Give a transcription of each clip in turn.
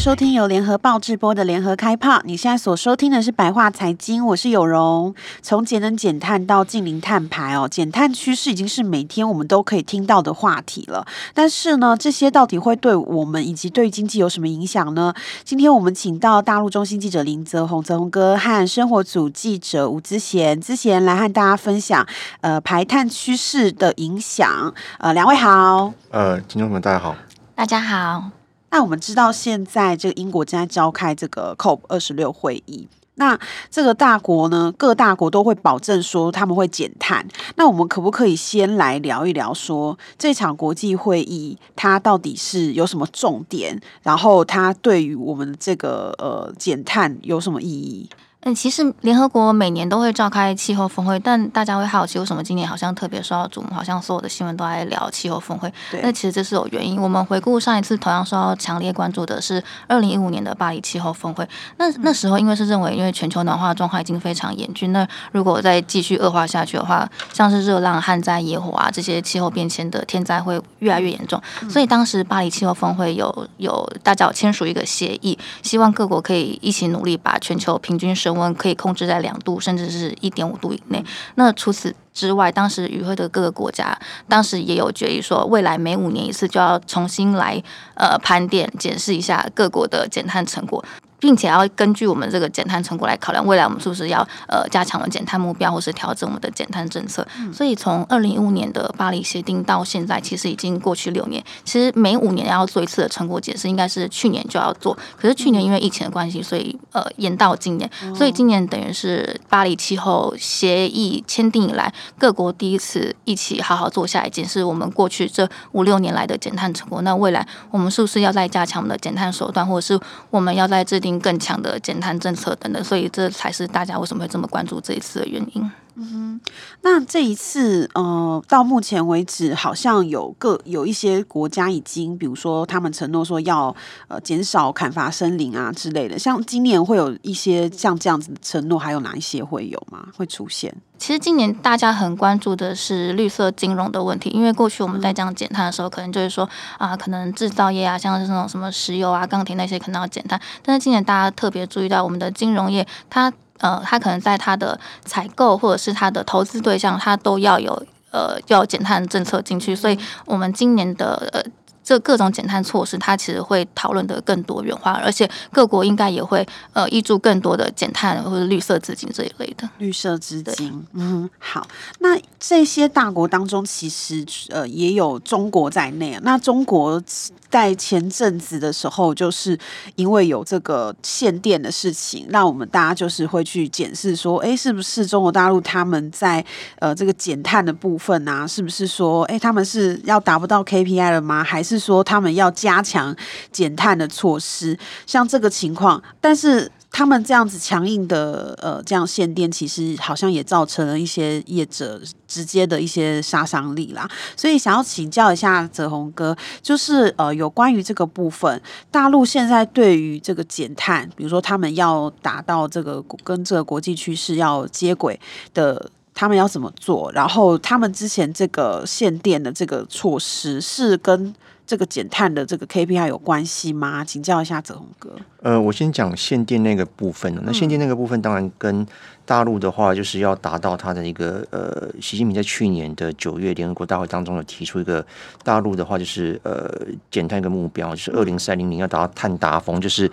收听由联合报直播的联合开炮。你现在所收听的是白话财经，我是有容。从节能减碳到净零碳排哦，减碳趋势已经是每天我们都可以听到的话题了。但是呢，这些到底会对我们以及对经济有什么影响呢？今天我们请到大陆中心记者林泽宏，泽宏哥和生活组记者吴之贤，之贤来和大家分享呃排碳趋势的影响。呃，两位好。呃，听众们大家好。大家好。那我们知道，现在这个英国正在召开这个 COP 二十六会议。那这个大国呢，各大国都会保证说他们会减碳。那我们可不可以先来聊一聊，说这场国际会议它到底是有什么重点？然后它对于我们这个呃减碳有什么意义？嗯，其实联合国每年都会召开气候峰会，但大家会好奇为什么今年好像特别受到瞩目，好像所有的新闻都在聊气候峰会。对，那其实这是有原因。我们回顾上一次同样受到强烈关注的是二零一五年的巴黎气候峰会。那那时候因为是认为，因为全球暖化状况已经非常严峻，那如果再继续恶化下去的话，像是热浪、旱灾、野火啊这些气候变迁的天灾会越来越严重。所以当时巴黎气候峰会有有大家有签署一个协议，希望各国可以一起努力，把全球平均升温可以控制在两度，甚至是一点五度以内。那除此之外，当时与会的各个国家，当时也有决议说，未来每五年一次就要重新来呃盘点检视一下各国的减碳成果。并且要根据我们这个减碳成果来考量，未来我们是不是要呃加强了减碳目标，或是调整我们的减碳政策。嗯、所以从二零一五年的巴黎协定到现在，其实已经过去六年。其实每五年要做一次的成果解释，应该是去年就要做。可是去年因为疫情的关系，所以呃延到今年。所以今年等于是巴黎气候协议签订以来，各国第一次一起好好做下来检视我们过去这五六年来的减碳成果。那未来我们是不是要再加强我们的减碳手段，或者是我们要在制定更强的减碳政策等等，所以这才是大家为什么会这么关注这一次的原因。嗯哼，那这一次，呃，到目前为止，好像有个有一些国家已经，比如说他们承诺说要呃减少砍伐森林啊之类的。像今年会有一些像这样子的承诺，还有哪一些会有吗？会出现？其实今年大家很关注的是绿色金融的问题，因为过去我们在讲减碳的时候，可能就是说啊，可能制造业啊，像是那种什么石油啊、钢铁那些，可能要减碳。但是今年大家特别注意到我们的金融业，它。呃，他可能在他的采购或者是他的投资对象，他都要有呃要减碳政策进去，所以我们今年的呃。这各种减碳措施，它其实会讨论的更多元化，而且各国应该也会呃挹注更多的减碳或者绿色资金这一类的绿色资金。嗯，好，那这些大国当中，其实呃也有中国在内啊。那中国在前阵子的时候，就是因为有这个限电的事情，那我们大家就是会去检视说，哎，是不是中国大陆他们在呃这个减碳的部分啊，是不是说，哎，他们是要达不到 KPI 了吗？还是说他们要加强减碳的措施，像这个情况，但是他们这样子强硬的呃这样限电，其实好像也造成了一些业者直接的一些杀伤力啦。所以想要请教一下泽宏哥，就是呃有关于这个部分，大陆现在对于这个减碳，比如说他们要达到这个跟这个国际趋势要接轨的。他们要怎么做？然后他们之前这个限电的这个措施是跟这个减碳的这个 KPI 有关系吗？请教一下泽宏哥。呃，我先讲限电那个部分。那限电那个部分当然跟大陆的话，就是要达到它的一个呃，习近平在去年的九月联合国大会当中有提出一个大陆的话，就是呃减碳一个目标，就是二零三零年要达到碳达峰，就是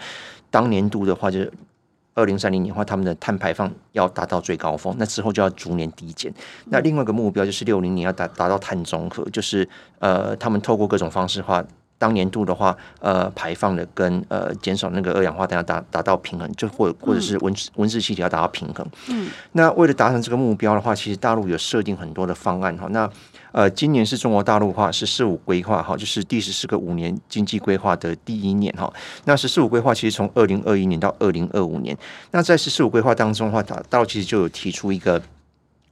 当年度的话就是。二零三零年的话，他们的碳排放要达到最高峰，那之后就要逐年递减。那另外一个目标就是六零年要达达到碳中和，就是呃，他们透过各种方式的话，当年度的话，呃，排放的跟呃减少那个二氧化碳要达达到平衡，就或或者是温温室气体要达到平衡。嗯，那为了达成这个目标的话，其实大陆有设定很多的方案哈。那呃，今年是中国大陆话“十四五”规划哈，就是第十四个五年经济规划的第一年哈。那“十四五”规划其实从二零二一年到二零二五年，那在“十四五”规划当中的话，大大陆其实就有提出一个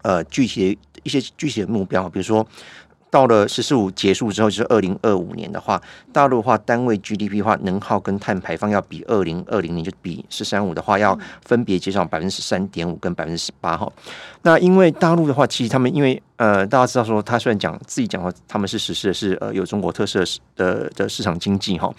呃具体的一些具体的目标，比如说。到了“十四五”结束之后，就是二零二五年的话，大陆的话单位 GDP 的话，能耗跟碳排放要比二零二零年就比“十三五”的话要分别减少百分之十三点五跟百分之十八哈。那因为大陆的话，其实他们因为呃，大家知道说，他虽然讲自己讲说他们是实施的是呃有中国特色的的市场经济哈，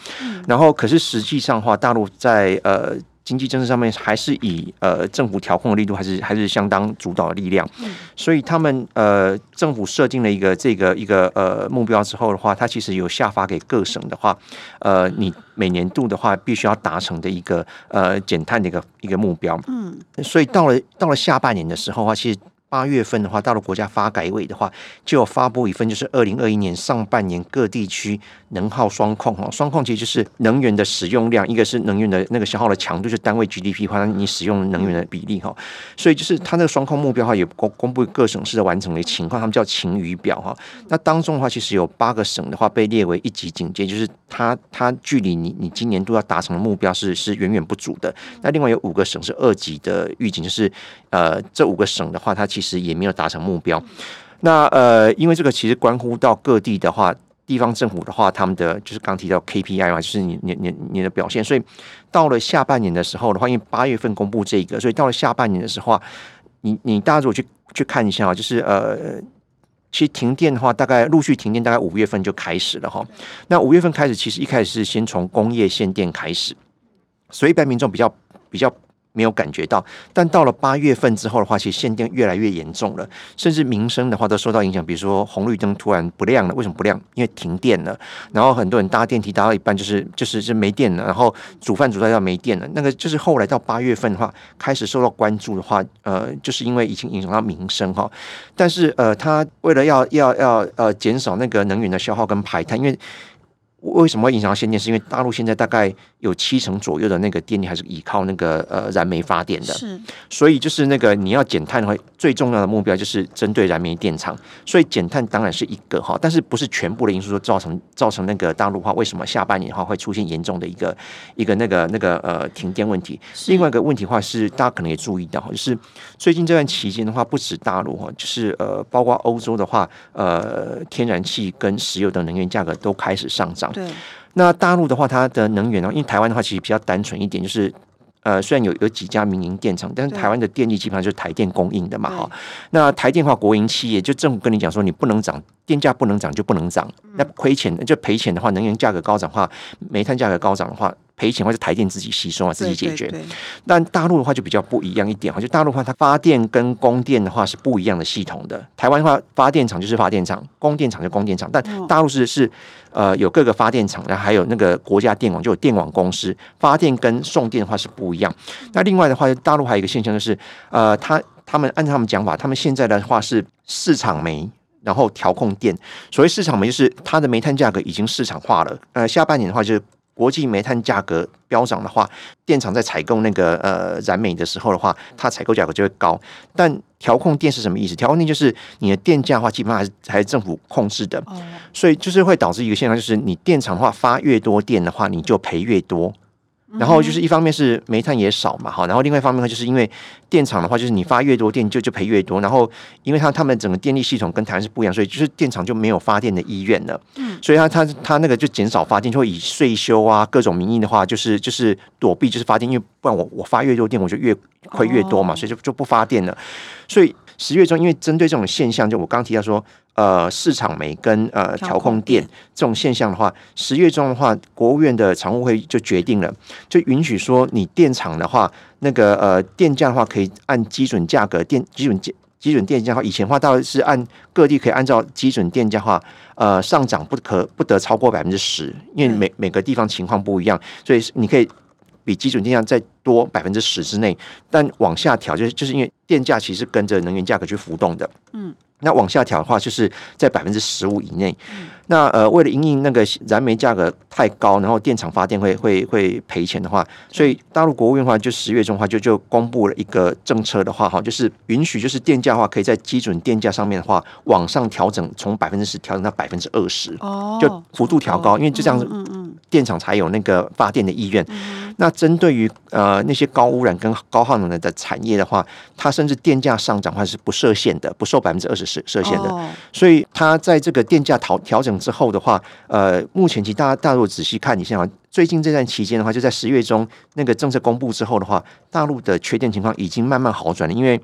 然后可是实际上的话，大陆在呃。经济政策上面还是以呃政府调控的力度还是还是相当主导的力量，所以他们呃政府设定了一个这个一个呃目标之后的话，它其实有下发给各省的话，呃你每年度的话必须要达成的一个呃减碳的一个一个目标，嗯，所以到了到了下半年的时候的话，其实。八月份的话，大陆国家发改委的话，就有发布一份，就是二零二一年上半年各地区能耗双控哈，双控其实就是能源的使用量，一个是能源的那个消耗的强度，就单位 GDP 换你使用能源的比例哈，所以就是它那个双控目标的话，也公公布各省市的完成的情况，他们叫晴雨表哈。那当中的话，其实有八个省的话被列为一级警戒，就是它它距离你你今年度要达成的目标是是远远不足的。那另外有五个省是二级的预警，就是呃这五个省的话，它其实也没有达成目标，那呃，因为这个其实关乎到各地的话，地方政府的话，他们的就是刚提到 KPI 嘛，就是你你你你的表现，所以到了下半年的时候的话，因为八月份公布这个，所以到了下半年的时候，你你大家如果去去看一下啊，就是呃，其实停电的话，大概陆续停电，大概五月份就开始了哈。那五月份开始，其实一开始是先从工业限电开始，所以一般民众比较比较。没有感觉到，但到了八月份之后的话，其实限电越来越严重了，甚至民生的话都受到影响。比如说红绿灯突然不亮了，为什么不亮？因为停电了。然后很多人搭电梯搭到一半，就是就是就没电了。然后煮饭煮到要没电了。那个就是后来到八月份的话，开始受到关注的话，呃，就是因为已经影响到民生哈。但是呃，他为了要要要呃减少那个能源的消耗跟排碳，因为。为什么会影响到限电？是因为大陆现在大概有七成左右的那个电力还是依靠那个呃燃煤发电的，是，所以就是那个你要减碳的话，最重要的目标就是针对燃煤电厂。所以减碳当然是一个哈，但是不是全部的因素都造成造成那个大陆话为什么下半年的话会出现严重的一个一个那个那个呃停电问题？另外一个问题的话是大家可能也注意到，就是最近这段期间的话，不止大陆哈，就是呃包括欧洲的话，呃天然气跟石油等能源价格都开始上涨。对，那大陆的话，它的能源呢，因为台湾的话其实比较单纯一点，就是呃，虽然有有几家民营电厂，但是台湾的电力基本上就是台电供应的嘛，哈。那台电的话，国营企业就政府跟你讲说，你不能涨，电价不能涨就不能涨，那亏钱就赔钱的话，能源价格高涨的话，煤炭价格高涨的话。赔钱或者台电自己吸收啊，自己解决。但大陆的话就比较不一样一点哈，就大陆的话，它发电跟供电的话是不一样的系统的。台湾的话，发电厂就是发电厂，供电厂就供电厂。但大陆是是呃有各个发电厂，然后还有那个国家电网，就有电网公司发电跟送电的话是不一样。那另外的话，大陆还有一个现象就是，呃，他他们按照他们讲法，他们现在的话是市场煤，然后调控电。所谓市场煤就是它的煤炭价格已经市场化了。呃，下半年的话就是。国际煤炭价格飙涨的话，电厂在采购那个呃燃煤的时候的话，它采购价格就会高。但调控电是什么意思？调控电就是你的电价的话，基本上还是还是政府控制的，所以就是会导致一个现象，就是你电厂的话发越多电的话，你就赔越多。然后就是一方面是煤炭也少嘛，好，然后另外一方面呢，就是因为电厂的话，就是你发越多电就就赔越多，然后因为它他们整个电力系统跟台湾是不一样，所以就是电厂就没有发电的意愿了，嗯，所以它它它那个就减少发电，就会以税收啊各种名义的话，就是就是躲避就是发电，因为不然我我发越多电我就越亏越多嘛，所以就就不发电了，所以十月中因为针对这种现象，就我刚刚提到说。呃，市场煤跟呃调控电这种现象的话，十月中的话，国务院的常务会就决定了，就允许说你电厂的话，那个呃电价的话可以按基准价格电基准基准电价的话，以前的话倒是按各地可以按照基准电价话，呃上涨不可不得超过百分之十，因为每每个地方情况不一样，所以你可以比基准电价再多百分之十之内，但往下调就是就是因为电价其实跟着能源价格去浮动的，嗯。那往下调的话，就是在百分之十五以内。嗯、那呃，为了因应那个燃煤价格太高，然后电厂发电会会会赔钱的话，所以大陆国务院的话，就十月中的话就就公布了一个政策的话，哈，就是允许就是电价的话，可以在基准电价上面的话往上调整，从百分之十调整到百分之二十，哦，就幅度调高，哦、因为就这样子，嗯嗯，电厂才有那个发电的意愿。嗯、那针对于呃那些高污染跟高耗能的产业的话，它甚至电价上涨的话是不设限的，不受百分之二十。设设限的。哦、所以它在这个电价调调整之后的话，呃，目前其实大家大陆仔细看一下，最近这段期间的话，就在十月中那个政策公布之后的话，大陆的缺电情况已经慢慢好转了，因为。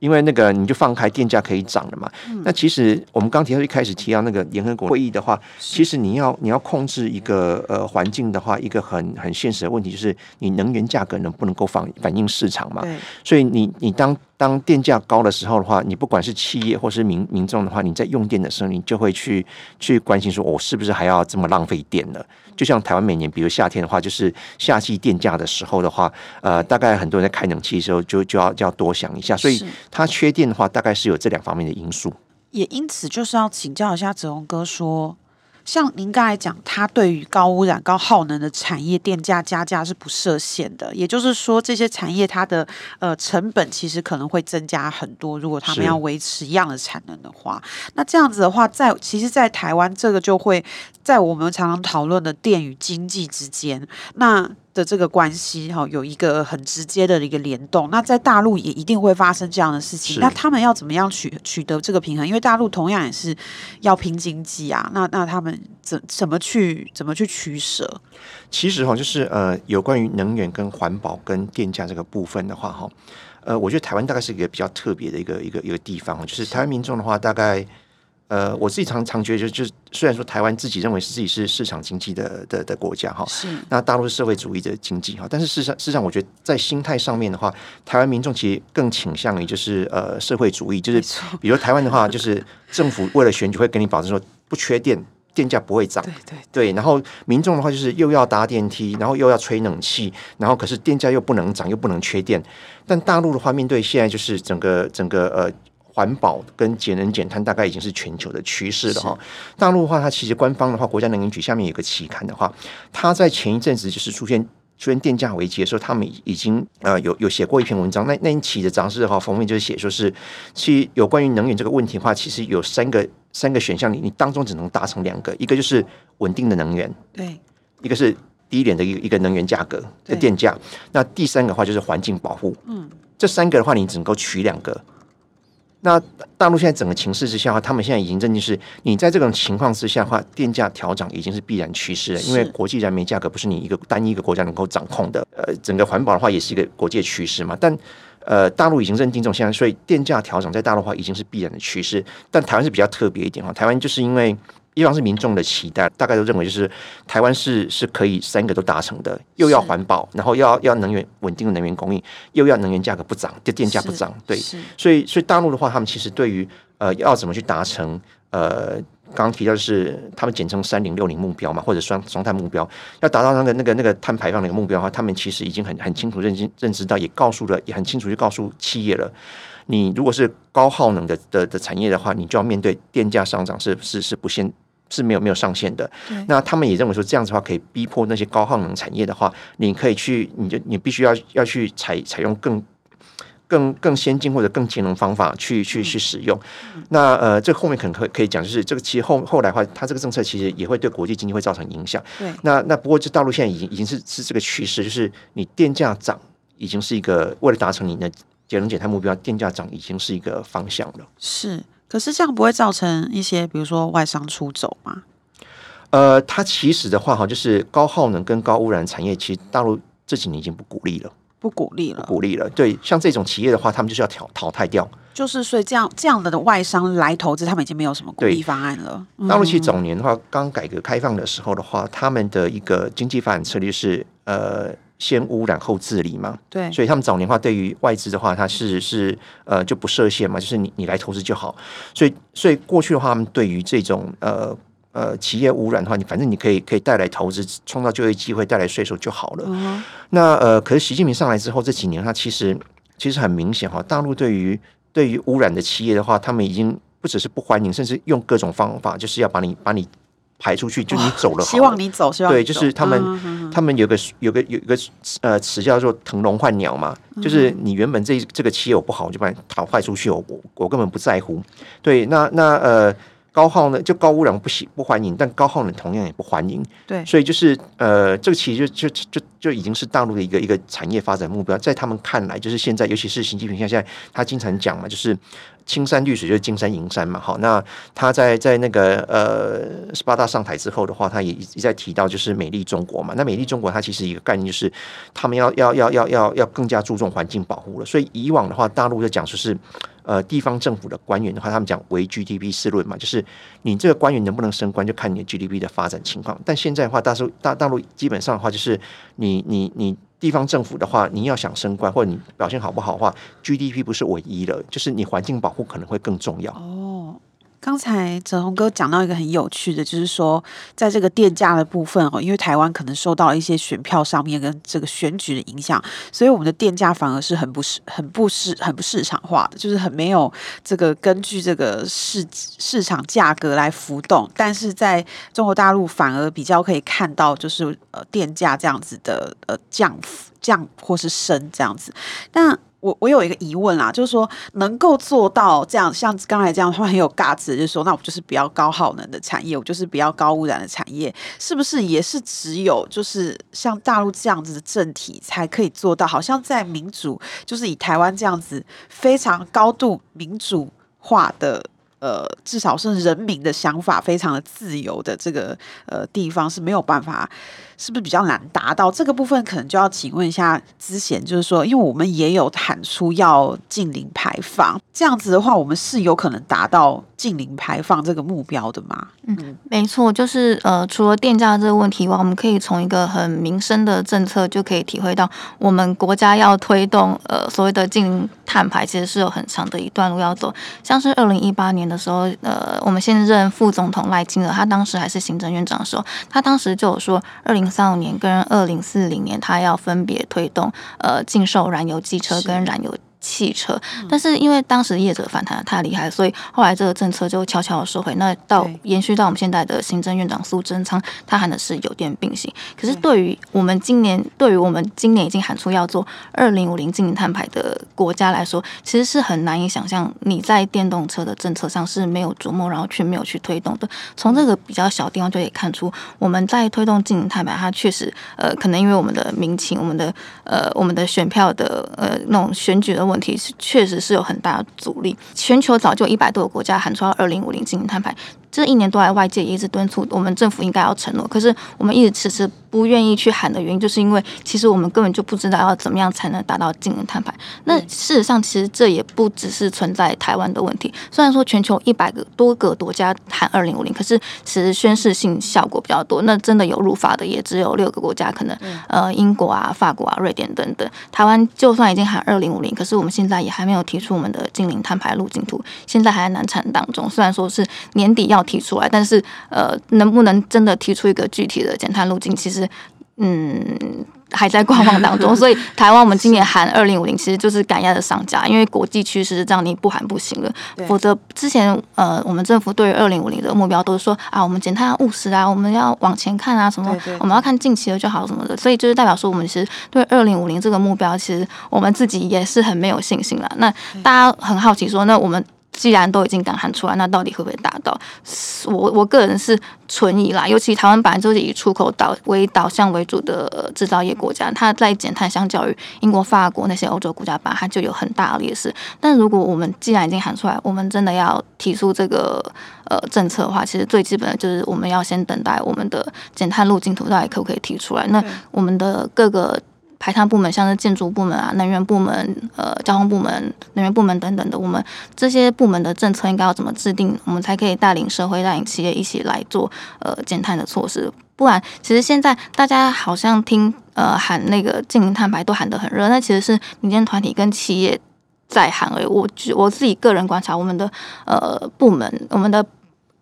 因为那个你就放开电价可以涨了嘛？嗯、那其实我们刚提到一开始提到那个联合国会议的话，其实你要你要控制一个呃环境的话，一个很很现实的问题就是你能源价格能不能够反反映市场嘛？对所以你你当当电价高的时候的话，你不管是企业或是民民众的话，你在用电的时候，你就会去去关心说，我、哦、是不是还要这么浪费电呢？就像台湾每年，比如夏天的话，就是夏季电价的时候的话，呃，大概很多人在开冷气的时候就，就就要就要多想一下。所以它缺电的话，大概是有这两方面的因素。也因此，就是要请教一下泽龙哥说。像您刚才讲，它对于高污染、高耗能的产业，电价加价是不设限的。也就是说，这些产业它的呃成本其实可能会增加很多。如果他们要维持一样的产能的话，那这样子的话，在其实，在台湾这个就会在我们常常讨论的电与经济之间，那。的这个关系哈，有一个很直接的一个联动。那在大陆也一定会发生这样的事情。那他们要怎么样取取得这个平衡？因为大陆同样也是要拼经济啊。那那他们怎怎么去怎么去取舍？其实哈，就是呃，有关于能源跟环保跟电价这个部分的话哈，呃，我觉得台湾大概是一个比较特别的一个一个一个地方，就是台湾民众的话大概。呃，我自己常常觉得就，就是虽然说台湾自己认为是自己是市场经济的的的国家哈，是。那大陆是社会主义的经济哈，但是事实上，事实上我觉得在心态上面的话，台湾民众其实更倾向于就是呃社会主义，就是比如台湾的话，就是政府为了选举会跟你保证说不缺电，电价不会涨，对对。对，然后民众的话就是又要搭电梯，然后又要吹冷气，然后可是电价又不能涨，又不能缺电，但大陆的话，面对现在就是整个整个呃。环保跟节能减碳大概已经是全球的趋势了哈。大陆的话，它其实官方的话，国家能源局下面有个期刊的话，它在前一阵子就是出现出现电价危机的时候，他们已经呃有有写过一篇文章。那那一期的杂志的话，封面就是写说是，其实有关于能源这个问题的话，其实有三个三个选项，你你当中只能达成两个，一个就是稳定的能源，对，一个是低廉的一个一个能源价格的电价，那第三个的话就是环境保护，嗯，这三个的话，你只能够取两个。那大陆现在整个情势之下的话，他们现在已经认定是，你在这种情况之下的话，电价调涨已经是必然趋势了。因为国际燃煤价格不是你一个单一一个国家能够掌控的。呃，整个环保的话也是一个国际趋势嘛。但呃，大陆已经认定这种现象，所以电价调整在大陆的话已经是必然的趋势。但台湾是比较特别一点哈，台湾就是因为。一方是民众的期待，大概都认为就是台湾是是可以三个都达成的，又要环保，然后要要能源稳定的能源供应，又要能源价格不涨，就电价不涨，对，所以所以大陆的话，他们其实对于呃要怎么去达成呃刚刚提到的是他们简称三零六零目标嘛，或者双双碳目标，要达到那个那个那个碳排放的一个目标的话，他们其实已经很很清楚认知认知到，也告诉了，也很清楚就告诉企业了，你如果是高耗能的的的产业的话，你就要面对电价上涨是是是不限。是没有没有上限的。那他们也认为说，这样子的话可以逼迫那些高耗能产业的话，你可以去，你就你必须要要去采采用更更更先进或者更节能方法去去去使用。嗯、那呃，这后面可能可可以讲，就是这个其实后后来的话，它这个政策其实也会对国际经济会造成影响。对。那那不过，这大陆现在已经已经是是这个趋势，就是你电价涨已经是一个为了达成你的节能减碳目标，电价涨已经是一个方向了。是。可是这样不会造成一些，比如说外商出走吗？呃，它其实的话哈，就是高耗能跟高污染产业，其实大陆这几年已经不鼓励了，不鼓励了，不鼓励了。对，像这种企业的话，他们就是要淘淘汰掉。就是所以这样这样的的外商来投资，他们已经没有什么鼓励方案了。大陆其实早年的话，刚改革开放的时候的话，他们的一个经济发展策略是呃。先污染后治理嘛，对，所以他们早年话对于外资的话，它是是呃就不设限嘛，就是你你来投资就好。所以所以过去的话，他们对于这种呃呃企业污染的话，你反正你可以可以带来投资，创造就业机会，带来税收就好了。嗯、那呃，可是习近平上来之后这几年，他其实其实很明显哈，大陆对于对于污染的企业的话，他们已经不只是不欢迎，甚至用各种方法，就是要把你把你。排出去，就你走了，希望你走，希望对，就是他们，他们有个有个有一个呃词叫做“腾笼换鸟”嘛，就是你原本这这个企业我不好，我就把你淘汰出去，我我我根本不在乎。对，那那呃，高耗呢就高污染不喜不欢迎，但高耗呢同样也不欢迎。对，所以就是呃，这个其实就就就就已经是大陆的一个一个产业发展目标，在他们看来，就是现在，尤其是习近平，像现在他经常讲嘛，就是青山绿水就是金山银山嘛。好，那他在在那个呃十八大上台之后的话，他也一直在提到就是美丽中国嘛。那美丽中国，它其实一个概念就是他们要要要要要要更加注重环境保护了。所以以往的话，大陆在讲说是。呃，地方政府的官员的话，他们讲唯 GDP 试论嘛，就是你这个官员能不能升官，就看你的 GDP 的发展情况。但现在的话，大陆大大陆基本上的话，就是你你你地方政府的话，你要想升官或者你表现好不好的话，GDP 不是唯一的，就是你环境保护可能会更重要。哦。刚才哲宏哥讲到一个很有趣的，就是说，在这个电价的部分哦，因为台湾可能受到一些选票上面跟这个选举的影响，所以我们的电价反而是很不市、很不市、很不市场化的，就是很没有这个根据这个市市场价格来浮动。但是在中国大陆反而比较可以看到，就是呃电价这样子的呃降幅降或是升这样子，那。我我有一个疑问啦，就是说能够做到这样，像刚才这样，他们很有尬词，就是说，那我就是比较高耗能的产业，我就是比较高污染的产业，是不是也是只有就是像大陆这样子的政体才可以做到？好像在民主，就是以台湾这样子非常高度民主化的。呃，至少是人民的想法非常的自由的这个呃地方是没有办法，是不是比较难达到？这个部分可能就要请问一下之贤，就是说，因为我们也有喊出要近零排放，这样子的话，我们是有可能达到近零排放这个目标的吗？嗯，没错，就是呃，除了电价这个问题以外，我们可以从一个很民生的政策就可以体会到，我们国家要推动呃所谓的近零碳排，其实是有很长的一段路要走，像是二零一八年的。的时候，呃，我们现任副总统赖清德，他当时还是行政院长的时候，他当时就有说，二零三五年跟二零四零年，他要分别推动呃禁售燃油机车跟燃油。汽车，但是因为当时业者反弹的太厉害，所以后来这个政策就悄悄的收回。那到延续到我们现在的行政院长苏贞昌，他喊的是有电并行。可是对于我们今年，对于我们今年已经喊出要做二零五零净零碳排的国家来说，其实是很难以想象你在电动车的政策上是没有琢磨，然后却没有去推动的。从这个比较小地方就可以看出，我们在推动净零碳排，它确实呃，可能因为我们的民情、我们的呃、我们的选票的呃那种选举的问题。问题是确实是有很大的阻力。全球早就一百多个国家喊出要二零五零进行摊牌，这一年多来外界也一直敦促我们政府应该要承诺，可是我们一直迟迟不愿意去喊的原因，就是因为其实我们根本就不知道要怎么样才能达到净零碳排。那事实上，其实这也不只是存在台湾的问题。虽然说全球一百个多个国家喊二零五零，可是其实宣示性效果比较多。那真的有入法的也只有六个国家，可能呃英国啊、法国啊、瑞典等等。台湾就算已经喊二零五零，可是我们现在也还没有提出我们的净零碳排路径图，现在还在难产当中。虽然说是年底要提出来，但是呃，能不能真的提出一个具体的减碳路径，其实嗯还在观望当中。所以台湾我们今年喊二零五零，其实就是赶鸭子上架，因为国际趋势是这样，你不喊不行了。否则之前呃，我们政府对于二零五零的目标都是说啊，我们减碳要务实啊，我们要往前看啊，什么我们要看近期的就好什么的。所以就是代表说，我们其实对二零五零这个目标，其实我们自己也是很没有信心了。那大家很好奇说，那我们。既然都已经敢喊出来，那到底会不会达到？我我个人是存疑啦。尤其台湾本来就是以出口导为导向为主的制造业国家，它在减碳相较于英国、法国那些欧洲国家吧，它就有很大的劣势。但如果我们既然已经喊出来，我们真的要提出这个呃政策的话，其实最基本的就是我们要先等待我们的减碳路径图到底可不可以提出来。那我们的各个。排碳部门，像是建筑部门啊、能源部门、呃、交通部门、能源部门等等的，我们这些部门的政策应该要怎么制定，我们才可以带领社会、带领企业一起来做呃减碳的措施？不然，其实现在大家好像听呃喊那个净零碳排都喊得很热，那其实是民间团体跟企业在喊而已。我我自己个人观察，我们的呃部门，我们的。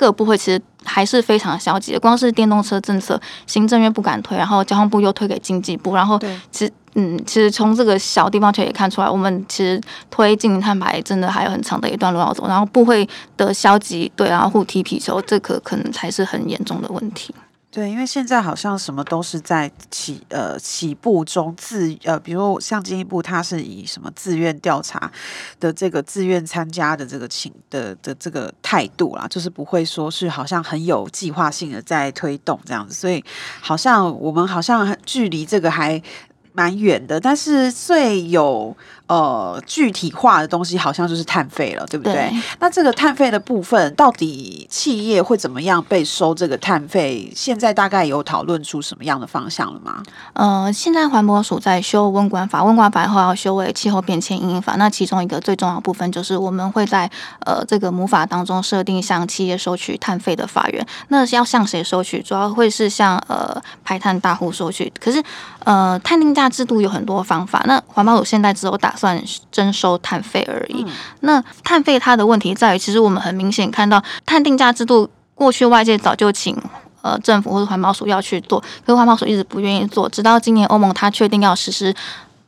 各部会其实还是非常消极的，光是电动车政策，行政院不敢推，然后交通部又推给经济部，然后其实嗯，其实从这个小地方就可以看出来，我们其实推进碳排真的还有很长的一段路要走，然后部会的消极对，然后互踢皮球，这个可能才是很严重的问题。对，因为现在好像什么都是在起呃起步中自呃，比如像进一步，它是以什么自愿调查的这个自愿参加的这个情的的这个态度啦，就是不会说是好像很有计划性的在推动这样子，所以好像我们好像距离这个还蛮远的，但是最有。呃，具体化的东西好像就是碳费了，对不对？对。那这个碳费的部分，到底企业会怎么样被收这个碳费？现在大概有讨论出什么样的方向了吗？呃，现在环保署在修温管法，温管法以后要修为气候变迁因应法。那其中一个最重要的部分就是我们会在呃这个母法当中设定向企业收取碳费的法源。那是要向谁收取？主要会是向呃排碳大户收取。可是呃碳定价制度有很多方法。那环保署现在只有打算征收碳费而已。嗯、那碳费它的问题在于，其实我们很明显看到碳定价制度过去外界早就请呃政府或者环保署要去做，可是环保署一直不愿意做，直到今年欧盟它确定要实施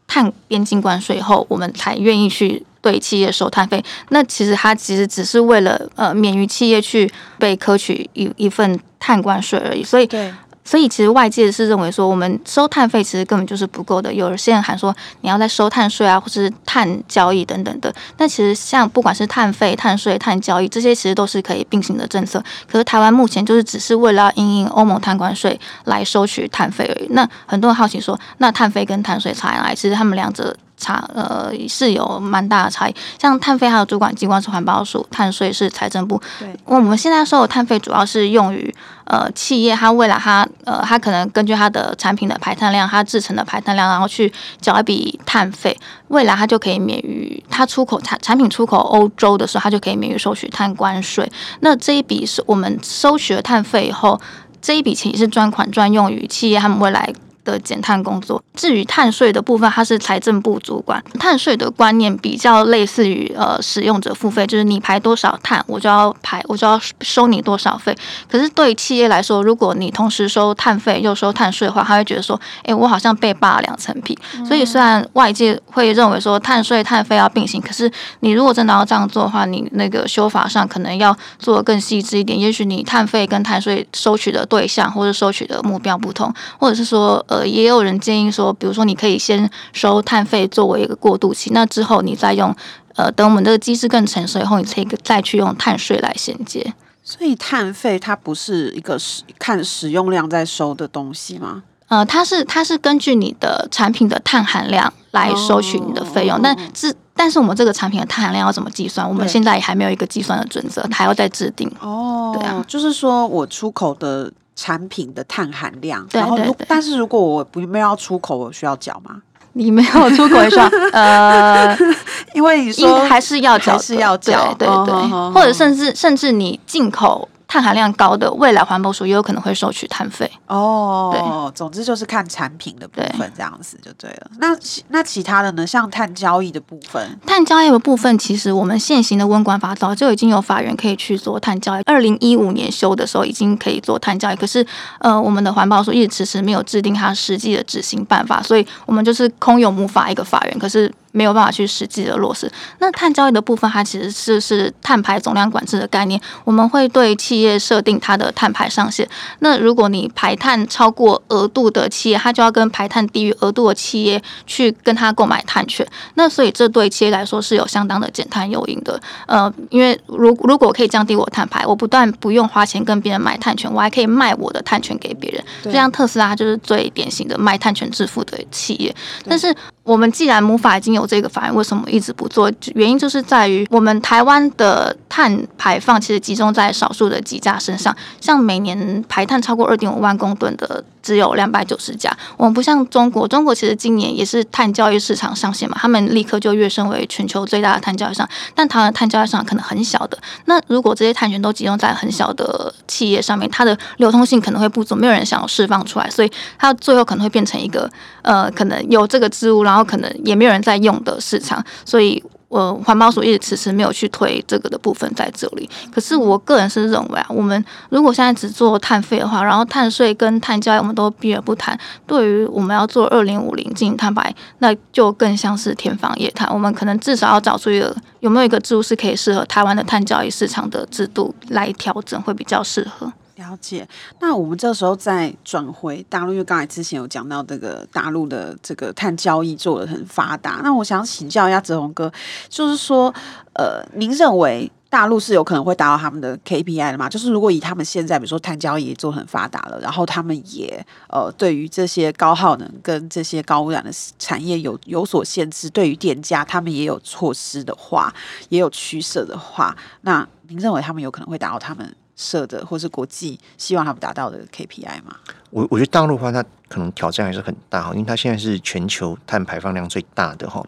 碳边境关税后，我们才愿意去对企业收碳费。那其实它其实只是为了呃免于企业去被科取一一份碳关税而已。所以对。所以其实外界是认为说，我们收碳费其实根本就是不够的。有些人喊说，你要再收碳税啊，或是碳交易等等的。但其实像不管是碳费、碳税、碳交易这些，其实都是可以并行的政策。可是台湾目前就是只是为了要因应欧盟碳关税来收取碳费而已。那很多人好奇说，那碳费跟碳税差在哪里？其实他们两者。差呃是有蛮大的差异，像碳费还有主管机关是环保署，碳税是财政部。对，我们现在收的碳费主要是用于呃企业，它未来它呃它可能根据它的产品的排碳量，它制成的排碳量，然后去缴一笔碳费，未来它就可以免于它出口产产品出口欧洲的时候，它就可以免于收取碳关税。那这一笔是我们收取了碳费以后，这一笔钱也是专款专用于企业，他们未来。的减碳工作。至于碳税的部分，它是财政部主管。碳税的观念比较类似于呃使用者付费，就是你排多少碳，我就要排，我就要收你多少费。可是对于企业来说，如果你同时收碳费又收碳税的话，他会觉得说，哎，我好像被扒了两层皮。所以虽然外界会认为说碳税碳费要并行，可是你如果真的要这样做的话，你那个修法上可能要做得更细致一点。也许你碳费跟碳税收取的对象或者收取的目标不同，或者是说。呃，也有人建议说，比如说你可以先收碳费作为一个过渡期，那之后你再用，呃，等我们这个机制更成熟以后，你可以再去用碳税来衔接。所以碳费它不是一个使看使用量在收的东西吗？呃，它是它是根据你的产品的碳含量来收取你的费用，哦、但是但是我们这个产品的碳含量要怎么计算？我们现在也还没有一个计算的准则，还要再制定。哦，对啊，就是说我出口的。产品的碳含量，然后如对对对，但是如果我不没有要出口，我需要缴吗？你没有出口需要呃，因为你说还是要缴，还是要缴，对对对，或者甚至甚至你进口。碳含量高的，未来环保署也有可能会收取碳费哦。对，总之就是看产品的部分这样子就对了。那那其他的呢？像碳交易的部分，碳交易的部分，其实我们现行的温管法早就已经有法源可以去做碳交易。二零一五年修的时候已经可以做碳交易，可是呃，我们的环保署一直迟迟没有制定它实际的执行办法，所以我们就是空有母法一个法源，可是。没有办法去实际的落实。那碳交易的部分，它其实是是碳排总量管制的概念。我们会对企业设定它的碳排上限。那如果你排碳超过额度的企业，它就要跟排碳低于额度的企业去跟他购买碳权。那所以这对企业来说是有相当的减碳诱因的。呃，因为如如果可以降低我碳排，我不但不用花钱跟别人买碳权，我还可以卖我的碳权给别人。就像特斯拉就是最典型的卖碳权致富的企业。但是我们既然母法已经有这个法案，为什么一直不做？原因就是在于我们台湾的碳排放其实集中在少数的几家身上，像每年排碳超过二点五万公吨的。只有两百九十家，我们不像中国，中国其实今年也是碳交易市场上线嘛，他们立刻就跃升为全球最大的碳交易商。但台湾的碳交易市场可能很小的，那如果这些碳权都集中在很小的企业上面，它的流通性可能会不足，没有人想要释放出来，所以它最后可能会变成一个呃，可能有这个置物，然后可能也没有人在用的市场，所以。呃，环保署一直迟迟没有去推这个的部分在这里。可是我个人是认为啊，我们如果现在只做碳费的话，然后碳税跟碳交易我们都避而不谈，对于我们要做二零五零净零碳排，那就更像是天方夜谭。我们可能至少要找出一个有没有一个制度是可以适合台湾的碳交易市场的制度来调整，会比较适合。了解。那我们这时候再转回大陆，因为刚才之前有讲到这个大陆的这个碳交易做的很发达。那我想请教一下泽宏哥，就是说，呃，您认为大陆是有可能会达到他们的 KPI 的吗？就是如果以他们现在，比如说碳交易做很发达了，然后他们也呃对于这些高耗能跟这些高污染的产业有有所限制，对于电价他们也有措施的话，也有取舍的话，那您认为他们有可能会达到他们？设的，或是国际希望他们达到的 KPI 吗？我我觉得大陆的话，它可能挑战还是很大哈，因为它现在是全球碳排放量最大的哈。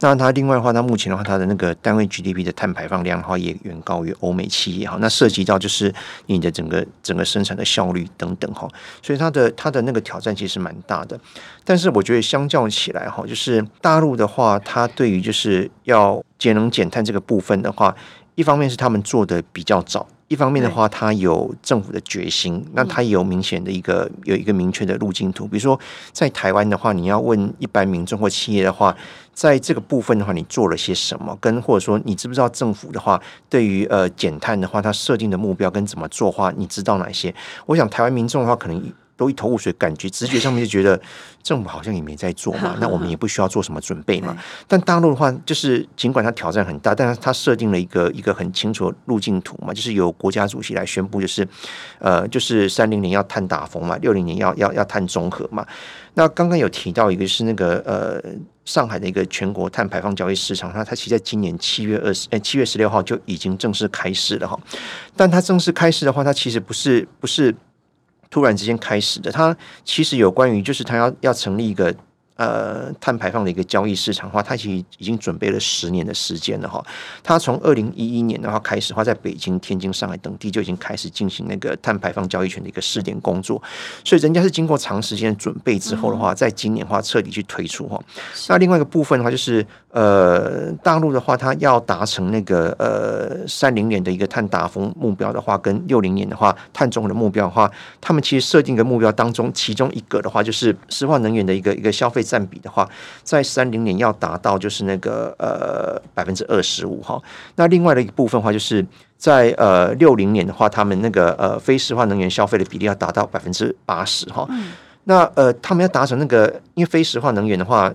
那它另外的话，它目前的话，它的那个单位 GDP 的碳排放量的话，也远高于欧美企业哈。那涉及到就是你的整个整个生产的效率等等哈，所以它的它的那个挑战其实蛮大的。但是我觉得相较起来哈，就是大陆的话，它对于就是要节能减碳这个部分的话，一方面是他们做的比较早。一方面的话，它有政府的决心，那它有明显的一个有一个明确的路径图。比如说，在台湾的话，你要问一般民众或企业的话，在这个部分的话，你做了些什么？跟或者说，你知不知道政府的话，对于呃减碳的话，它设定的目标跟怎么做的话，你知道哪些？我想台湾民众的话，可能。都一头雾水，感觉直觉上面就觉得政府好像也没在做嘛，那我们也不需要做什么准备嘛。但大陆的话，就是尽管它挑战很大，但是它设定了一个一个很清楚的路径图嘛，就是由国家主席来宣布，就是呃，就是三零年要碳达峰嘛，六零年要要要碳中和嘛。那刚刚有提到一个是那个呃上海的一个全国碳排放交易市场，它它其实在今年七月二十呃七月十六号就已经正式开市了哈。但它正式开市的话，它其实不是不是。突然之间开始的，它其实有关于就是它要要成立一个。呃，碳排放的一个交易市场的话，它其实已经准备了十年的时间了哈。它从二零一一年的话开始的话，在北京、天津、上海等地就已经开始进行那个碳排放交易权的一个试点工作。所以人家是经过长时间准备之后的话，在今年的话彻底去推出哈。那另外一个部分的话，就是呃，大陆的话，它要达成那个呃三零年的一个碳达峰目标的话，跟六零年的话碳中和的目标的话，他们其实设定的目标当中，其中一个的话就是石化能源的一个一个消费。占比的话，在三零年要达到就是那个呃百分之二十五哈。那另外的一个部分的话，就是在呃六零年的话，他们那个呃非石化能源消费的比例要达到百分之八十哈。那呃他们要达成那个，因为非石化能源的话，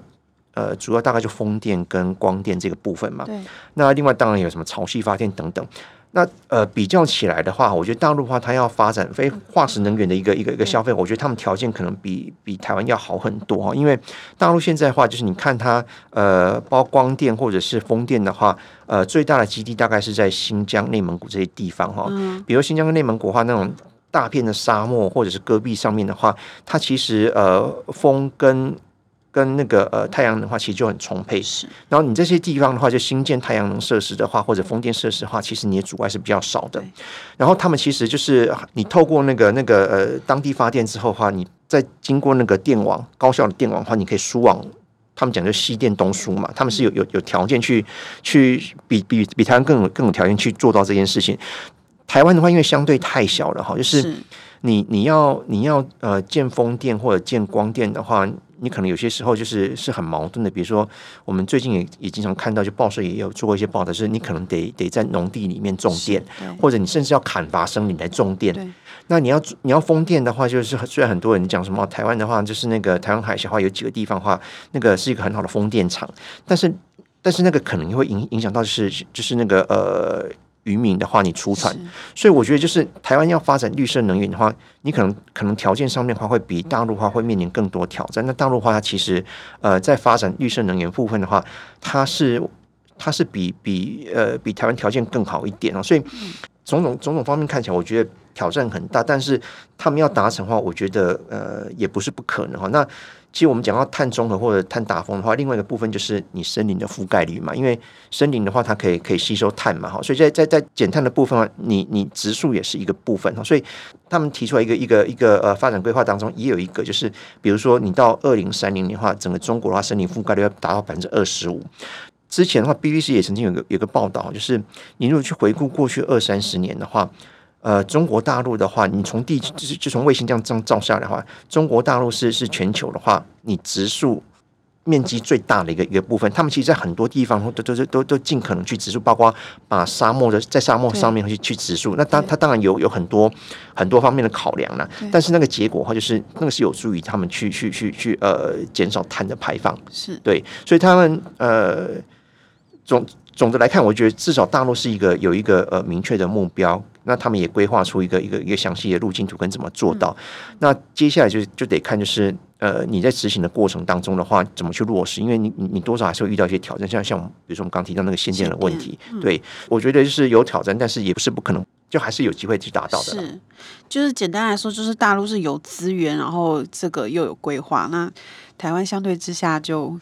呃主要大概就风电跟光电这个部分嘛。对。那另外当然有什么潮汐发电等等。那呃，比较起来的话，我觉得大陆的话，它要发展非化石能源的一个一个一个消费，我觉得他们条件可能比比台湾要好很多哈。因为大陆现在的话，就是你看它呃，包括光电或者是风电的话，呃，最大的基地大概是在新疆、内蒙古这些地方哈。比如新疆跟内蒙古的话，那种大片的沙漠或者是戈壁上面的话，它其实呃，风跟跟那个呃太阳能的话，其实就很充沛。是，然后你这些地方的话，就新建太阳能设施的话，或者风电设施的话，其实你的阻碍是比较少的。然后他们其实就是你透过那个那个呃当地发电之后的话，你再经过那个电网高效的电网的话，你可以输往他们讲就西电东输嘛。他们是有有有条件去去比比比台湾更有更有条件去做到这件事情。台湾的话，因为相对太小了哈，就是你你要你要呃建风电或者建光电的话。你可能有些时候就是是很矛盾的，比如说我们最近也也经常看到，就报社也有做过一些报道，就是你可能得得在农地里面种电，或者你甚至要砍伐森林来种电。那你要你要风电的话，就是虽然很多人讲什么台湾的话，就是那个台湾海峡的话有几个地方的话，那个是一个很好的风电场，但是但是那个可能会影影响到就是就是那个呃。渔民的话，你出产，所以我觉得就是台湾要发展绿色能源的话，你可能可能条件上面的话会比大陆话会面临更多挑战。那大陆话，它其实呃在发展绿色能源部分的话，它是它是比比呃比台湾条件更好一点哦。所以种种种种方面看起来，我觉得挑战很大，但是他们要达成的话，我觉得呃也不是不可能哈。那其实我们讲到碳中和或者碳达峰的话，另外一个部分就是你森林的覆盖率嘛，因为森林的话它可以可以吸收碳嘛，哈，所以在在在减碳的部分，你你植树也是一个部分，所以他们提出来一个一个一个呃发展规划当中也有一个就是，比如说你到二零三零年的话，整个中国的话森林覆盖率要达到百分之二十五。之前的话，BBC 也曾经有个有个报道，就是你如果去回顾过去二三十年的话。呃，中国大陆的话，你从地就是就从卫星这样这样照下来的话，中国大陆是是全球的话，你植树面积最大的一个一个部分，他们其实，在很多地方都都都都都尽可能去植树，包括把沙漠的在沙漠上面去去植树。那当它当然有有很多很多方面的考量了，但是那个结果的话，就是那个是有助于他们去去去去呃减少碳的排放。是对，所以他们呃总总的来看，我觉得至少大陆是一个有一个呃明确的目标。那他们也规划出一个一个一个详细的路径图跟怎么做到。嗯、那接下来就就得看就是呃你在执行的过程当中的话，怎么去落实？因为你你你多少还是会遇到一些挑战，像像比如说我们刚提到那个限电的问题。嗯、对，我觉得就是有挑战，但是也不是不可能，就还是有机会去达到的。是，就是简单来说，就是大陆是有资源，然后这个又有规划。那台湾相对之下就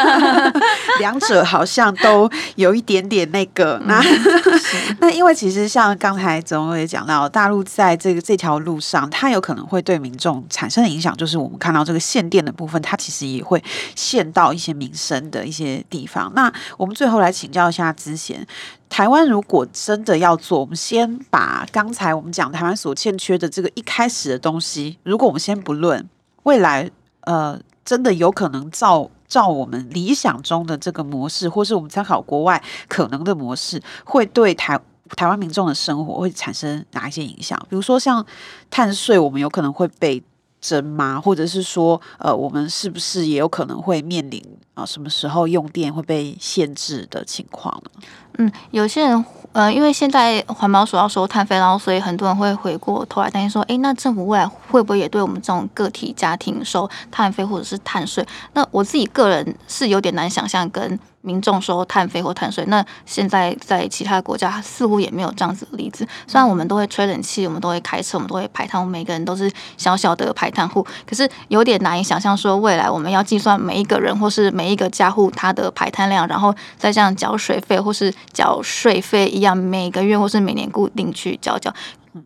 两者好像都有一点点那个。那 那因为其实像刚才总也讲到，大陆在这个这条路上，它有可能会对民众产生的影响，就是我们看到这个限电的部分，它其实也会限到一些民生的一些地方。那我们最后来请教一下之前，台湾如果真的要做，我们先把刚才我们讲台湾所欠缺的这个一开始的东西，如果我们先不论未来。呃，真的有可能照照我们理想中的这个模式，或是我们参考国外可能的模式，会对台台湾民众的生活会产生哪一些影响？比如说像碳税，我们有可能会被征吗？或者是说，呃，我们是不是也有可能会面临啊、呃、什么时候用电会被限制的情况呢？嗯，有些人。呃，因为现在环保署要收碳费，然后所以很多人会回过头来担心说，诶，那政府未来会不会也对我们这种个体家庭收碳费或者是碳税？那我自己个人是有点难想象跟。民众收碳费或碳税，那现在在其他国家似乎也没有这样子的例子。虽然我们都会吹冷气，我们都会开车，我们都会排碳，我们每个人都是小小的排碳户，可是有点难以想象说未来我们要计算每一个人或是每一个家户他的排碳量，然后再这样缴水费或是缴税费一样，每个月或是每年固定去缴缴。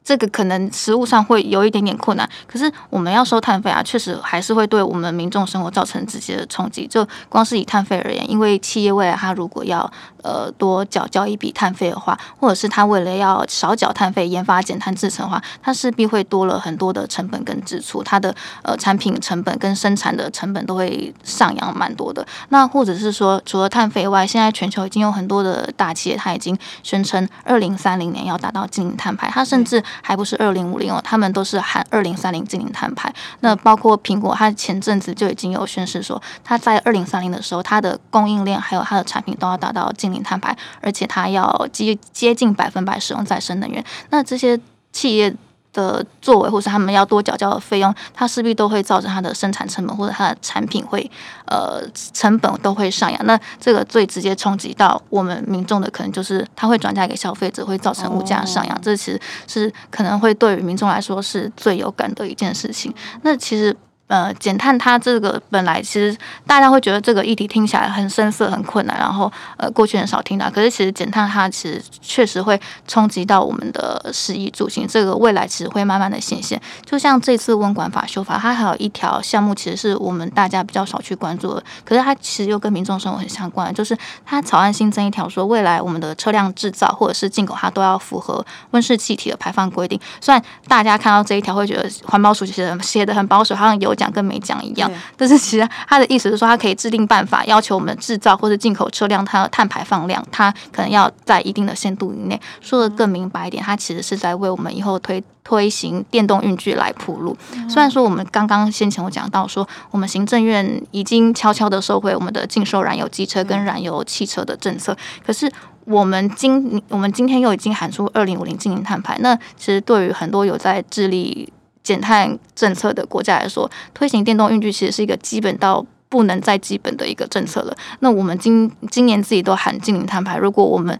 这个可能实物上会有一点点困难，可是我们要收碳费啊，确实还是会对我们民众生活造成直接的冲击。就光是以碳费而言，因为企业未来它如果要呃多缴交一笔碳费的话，或者是他为了要少缴碳费研发减碳制程的话，他势必会多了很多的成本跟支出，它的呃产品成本跟生产的成本都会上扬蛮多的。那或者是说，除了碳费外，现在全球已经有很多的大企业，它已经宣称二零三零年要达到净零碳排，它甚至还不是二零五零哦，他们都是喊二零三零净零碳排。那包括苹果，它前阵子就已经有宣示说，它在二零三零的时候，它的供应链还有它的产品都要达到净零碳排，而且它要接接近百分百使用再生能源。那这些企业。的作为，或是他们要多缴交的费用，它势必都会造成它的生产成本或者它的产品会呃成本都会上扬。那这个最直接冲击到我们民众的，可能就是它会转嫁给消费者，会造成物价上扬。这其实是可能会对于民众来说是最有感的一件事情。那其实。呃，减碳它这个本来其实大家会觉得这个议题听起来很深涩、很困难，然后呃过去很少听到。可是其实减碳它其实确实会冲击到我们的食衣住行，这个未来其实会慢慢的显现。就像这次温管法修法，它还有一条项目，其实是我们大家比较少去关注的，可是它其实又跟民众生活很相关，就是它草案新增一条说，未来我们的车辆制造或者是进口，它都要符合温室气体的排放规定。虽然大家看到这一条会觉得环保署其实写的很保守，好像有。讲跟没讲一样，但是其实他的意思是说，他可以制定办法，要求我们制造或者进口车辆，它的碳排放量，它可能要在一定的限度以内。说的更明白一点，它其实是在为我们以后推推行电动运具来铺路。虽然说我们刚刚先前我讲到说，我们行政院已经悄悄的收回我们的禁售燃油机车跟燃油汽车的政策，可是我们今我们今天又已经喊出二零五零净零碳排，那其实对于很多有在致力。减碳政策的国家来说，推行电动运具其实是一个基本到不能再基本的一个政策了。那我们今今年自己都喊净零碳排，如果我们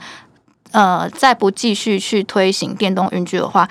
呃再不继续去推行电动运具的话，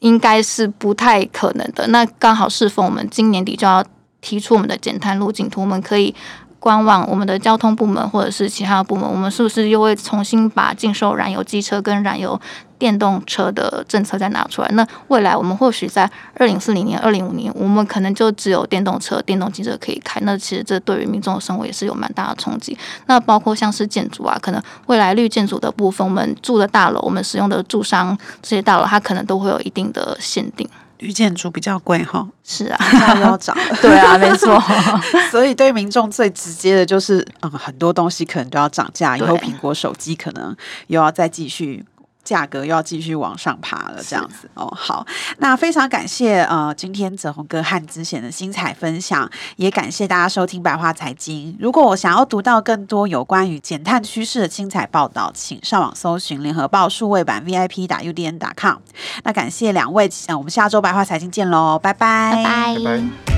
应该是不太可能的。那刚好适逢我们今年底就要提出我们的减碳路径图，我们可以观望我们的交通部门或者是其他部门，我们是不是又会重新把禁售燃油机车跟燃油电动车的政策再拿出来，那未来我们或许在二零四零年、二零五年，我们可能就只有电动车、电动机车可以开。那其实这对于民众的生活也是有蛮大的冲击。那包括像是建筑啊，可能未来绿建筑的部分，我们住的大楼、我们使用的住商这些大楼，它可能都会有一定的限定。绿建筑比较贵哈，是啊，价要涨。对啊，没错。所以对民众最直接的就是，嗯，很多东西可能都要涨价，以后苹果手机可能又要再继续。价格又要继续往上爬了，这样子哦。好，那非常感谢呃，今天泽宏哥和之贤的精彩分享，也感谢大家收听百话财经。如果我想要读到更多有关于减碳趋势的精彩报道，请上网搜寻联合报数位版 VIP 打 UDN 打 com。那感谢两位，呃，我们下周百话财经见喽，拜拜，拜拜。